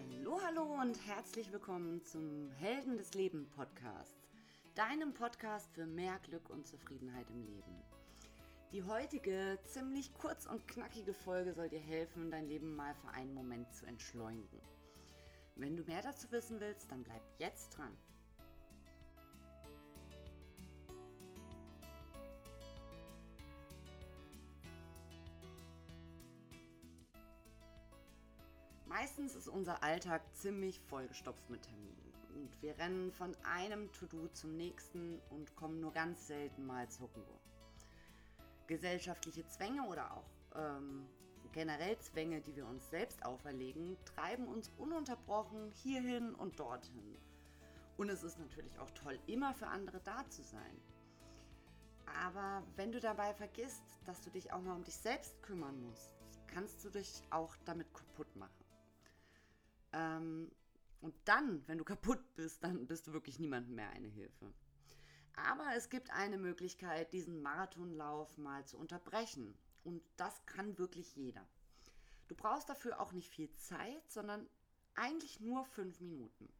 Hallo, hallo und herzlich willkommen zum Helden des Lebens Podcast, deinem Podcast für mehr Glück und Zufriedenheit im Leben. Die heutige, ziemlich kurz und knackige Folge soll dir helfen, dein Leben mal für einen Moment zu entschleunigen. Wenn du mehr dazu wissen willst, dann bleib jetzt dran. Meistens ist unser Alltag ziemlich vollgestopft mit Terminen. Und wir rennen von einem To-Do zum nächsten und kommen nur ganz selten mal zur Ruhe. Gesellschaftliche Zwänge oder auch ähm, generell Zwänge, die wir uns selbst auferlegen, treiben uns ununterbrochen hierhin und dorthin. Und es ist natürlich auch toll, immer für andere da zu sein. Aber wenn du dabei vergisst, dass du dich auch mal um dich selbst kümmern musst, kannst du dich auch damit kaputt machen. Ähm, und dann, wenn du kaputt bist, dann bist du wirklich niemandem mehr eine Hilfe. Aber es gibt eine Möglichkeit, diesen Marathonlauf mal zu unterbrechen. Und das kann wirklich jeder. Du brauchst dafür auch nicht viel Zeit, sondern eigentlich nur fünf Minuten.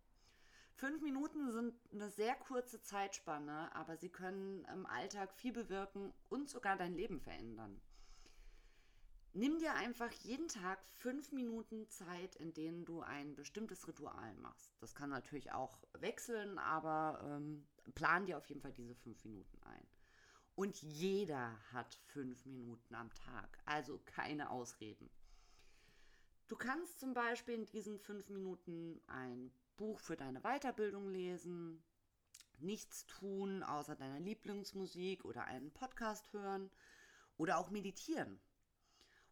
Fünf Minuten sind eine sehr kurze Zeitspanne, aber sie können im Alltag viel bewirken und sogar dein Leben verändern. Nimm dir einfach jeden Tag fünf Minuten Zeit, in denen du ein bestimmtes Ritual machst. Das kann natürlich auch wechseln, aber ähm, plan dir auf jeden Fall diese fünf Minuten ein. Und jeder hat fünf Minuten am Tag, also keine Ausreden. Du kannst zum Beispiel in diesen fünf Minuten ein Buch für deine Weiterbildung lesen, nichts tun außer deiner Lieblingsmusik oder einen Podcast hören oder auch meditieren.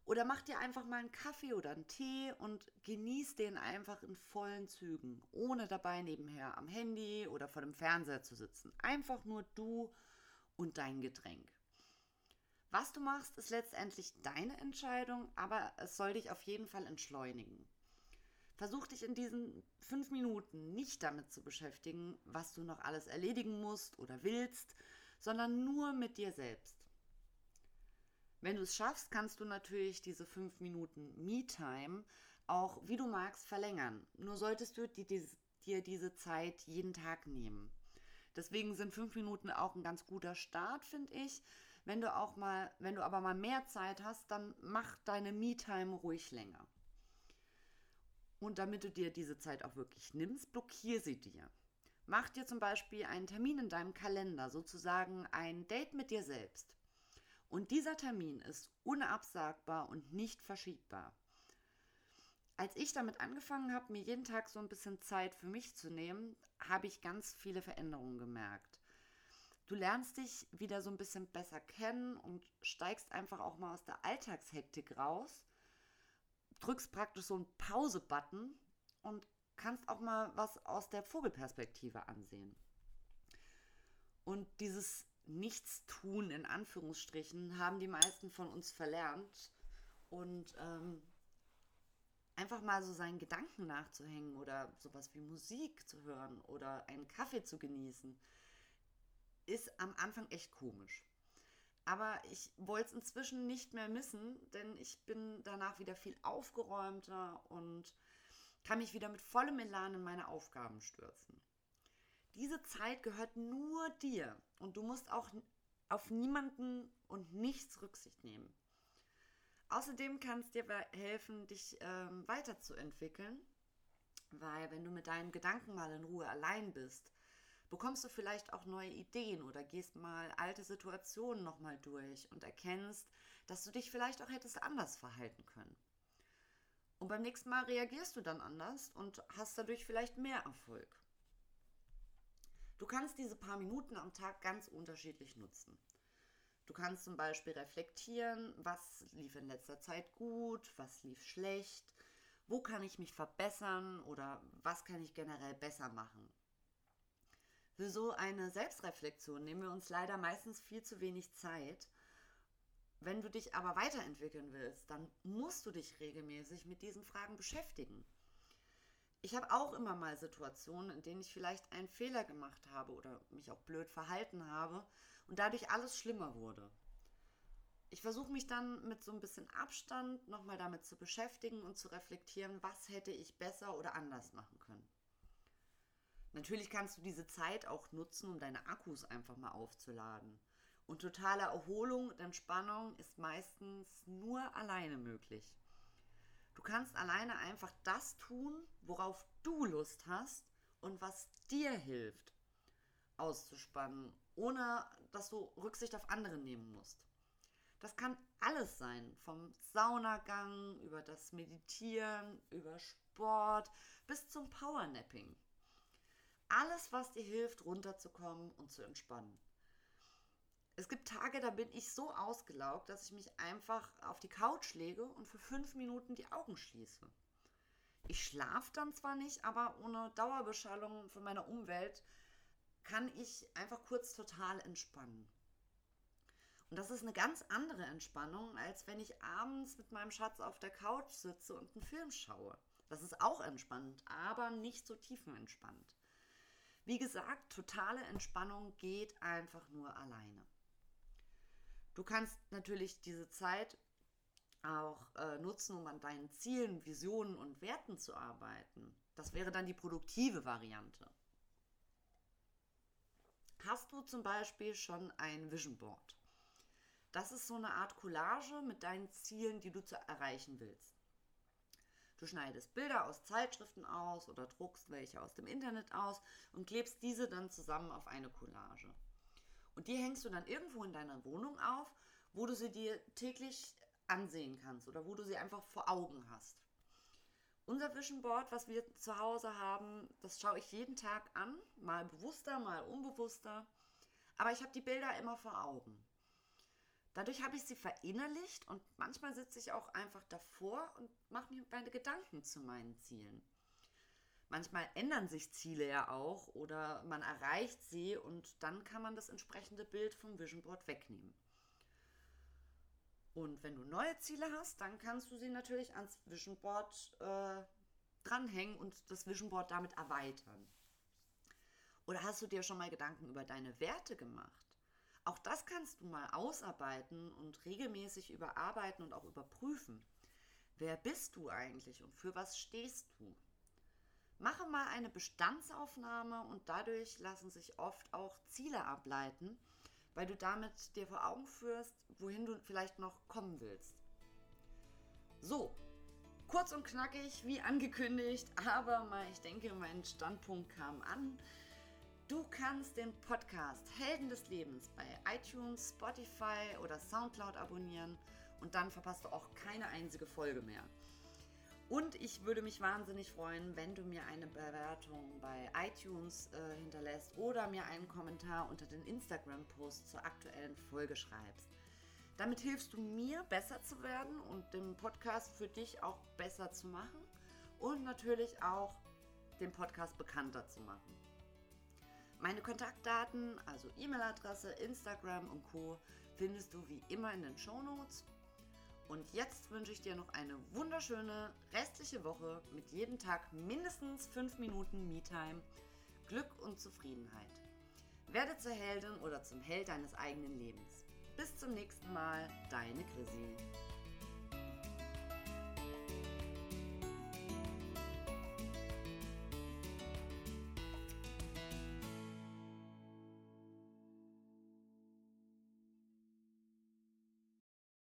Oder mach dir einfach mal einen Kaffee oder einen Tee und genieß den einfach in vollen Zügen, ohne dabei nebenher am Handy oder vor dem Fernseher zu sitzen. Einfach nur du und dein Getränk. Was du machst, ist letztendlich deine Entscheidung, aber es soll dich auf jeden Fall entschleunigen. Versuch dich in diesen fünf Minuten nicht damit zu beschäftigen, was du noch alles erledigen musst oder willst, sondern nur mit dir selbst. Wenn du es schaffst, kannst du natürlich diese fünf Minuten Me-Time auch, wie du magst, verlängern. Nur solltest du dir diese Zeit jeden Tag nehmen. Deswegen sind fünf Minuten auch ein ganz guter Start, finde ich. Wenn du auch mal, wenn du aber mal mehr Zeit hast, dann mach deine Me-Time ruhig länger. Und damit du dir diese Zeit auch wirklich nimmst, blockier sie dir. Mach dir zum Beispiel einen Termin in deinem Kalender, sozusagen ein Date mit dir selbst. Und dieser Termin ist unabsagbar und nicht verschiebbar. Als ich damit angefangen habe, mir jeden Tag so ein bisschen Zeit für mich zu nehmen, habe ich ganz viele Veränderungen gemerkt. Du lernst dich wieder so ein bisschen besser kennen und steigst einfach auch mal aus der Alltagshektik raus, drückst praktisch so einen Pause-Button und kannst auch mal was aus der Vogelperspektive ansehen. Und dieses Nichtstun in Anführungsstrichen haben die meisten von uns verlernt. Und ähm, einfach mal so seinen Gedanken nachzuhängen oder sowas wie Musik zu hören oder einen Kaffee zu genießen, ist am Anfang echt komisch. Aber ich wollte es inzwischen nicht mehr missen, denn ich bin danach wieder viel aufgeräumter und kann mich wieder mit vollem Elan in meine Aufgaben stürzen. Diese Zeit gehört nur dir und du musst auch auf niemanden und nichts Rücksicht nehmen. Außerdem kann es dir helfen, dich ähm, weiterzuentwickeln, weil wenn du mit deinen Gedanken mal in Ruhe allein bist, bekommst du vielleicht auch neue Ideen oder gehst mal alte Situationen nochmal durch und erkennst, dass du dich vielleicht auch hättest anders verhalten können. Und beim nächsten Mal reagierst du dann anders und hast dadurch vielleicht mehr Erfolg. Du kannst diese paar Minuten am Tag ganz unterschiedlich nutzen. Du kannst zum Beispiel reflektieren, was lief in letzter Zeit gut, was lief schlecht, wo kann ich mich verbessern oder was kann ich generell besser machen. Für so eine Selbstreflexion nehmen wir uns leider meistens viel zu wenig Zeit. Wenn du dich aber weiterentwickeln willst, dann musst du dich regelmäßig mit diesen Fragen beschäftigen ich habe auch immer mal Situationen, in denen ich vielleicht einen Fehler gemacht habe oder mich auch blöd verhalten habe und dadurch alles schlimmer wurde. ich versuche mich dann mit so ein bisschen Abstand nochmal damit zu beschäftigen und zu reflektieren, was hätte ich besser oder anders machen können. Natürlich kannst du diese Zeit auch nutzen, um deine Akkus einfach mal aufzuladen. Und totale Erholung und Entspannung ist meistens nur alleine möglich. Du kannst alleine einfach das tun, worauf du Lust hast und was dir hilft, auszuspannen, ohne dass du Rücksicht auf andere nehmen musst. Das kann alles sein, vom Saunagang über das Meditieren, über Sport bis zum Powernapping. Alles, was dir hilft, runterzukommen und zu entspannen. Es gibt Tage, da bin ich so ausgelaugt, dass ich mich einfach auf die Couch lege und für fünf Minuten die Augen schließe. Ich schlafe dann zwar nicht, aber ohne Dauerbeschallung von meiner Umwelt kann ich einfach kurz total entspannen. Und das ist eine ganz andere Entspannung, als wenn ich abends mit meinem Schatz auf der Couch sitze und einen Film schaue. Das ist auch entspannend, aber nicht so tiefenentspannt. Wie gesagt, totale Entspannung geht einfach nur alleine. Du kannst natürlich diese Zeit auch äh, nutzen, um an deinen Zielen, Visionen und Werten zu arbeiten. Das wäre dann die produktive Variante. Hast du zum Beispiel schon ein Vision Board? Das ist so eine Art Collage mit deinen Zielen, die du zu erreichen willst. Du schneidest Bilder aus Zeitschriften aus oder druckst welche aus dem Internet aus und klebst diese dann zusammen auf eine Collage. Und die hängst du dann irgendwo in deiner Wohnung auf, wo du sie dir täglich ansehen kannst oder wo du sie einfach vor Augen hast. Unser Vision Board, was wir zu Hause haben, das schaue ich jeden Tag an, mal bewusster, mal unbewusster. Aber ich habe die Bilder immer vor Augen. Dadurch habe ich sie verinnerlicht und manchmal sitze ich auch einfach davor und mache mir meine Gedanken zu meinen Zielen. Manchmal ändern sich Ziele ja auch oder man erreicht sie und dann kann man das entsprechende Bild vom Vision Board wegnehmen. Und wenn du neue Ziele hast, dann kannst du sie natürlich ans Vision Board äh, dranhängen und das Vision Board damit erweitern. Oder hast du dir schon mal Gedanken über deine Werte gemacht? Auch das kannst du mal ausarbeiten und regelmäßig überarbeiten und auch überprüfen. Wer bist du eigentlich und für was stehst du? Mache mal eine Bestandsaufnahme und dadurch lassen sich oft auch Ziele ableiten, weil du damit dir vor Augen führst, wohin du vielleicht noch kommen willst. So, kurz und knackig, wie angekündigt, aber mal, ich denke, mein Standpunkt kam an. Du kannst den Podcast Helden des Lebens bei iTunes, Spotify oder Soundcloud abonnieren und dann verpasst du auch keine einzige Folge mehr. Und ich würde mich wahnsinnig freuen, wenn du mir eine Bewertung bei iTunes äh, hinterlässt oder mir einen Kommentar unter den Instagram-Post zur aktuellen Folge schreibst. Damit hilfst du mir, besser zu werden und den Podcast für dich auch besser zu machen und natürlich auch den Podcast bekannter zu machen. Meine Kontaktdaten, also E-Mail-Adresse, Instagram und Co. findest du wie immer in den Show Notes. Und jetzt wünsche ich dir noch eine wunderschöne restliche Woche mit jedem Tag mindestens 5 Minuten Me-Time, Glück und Zufriedenheit. Werde zur Heldin oder zum Held deines eigenen Lebens. Bis zum nächsten Mal, deine Chrissy.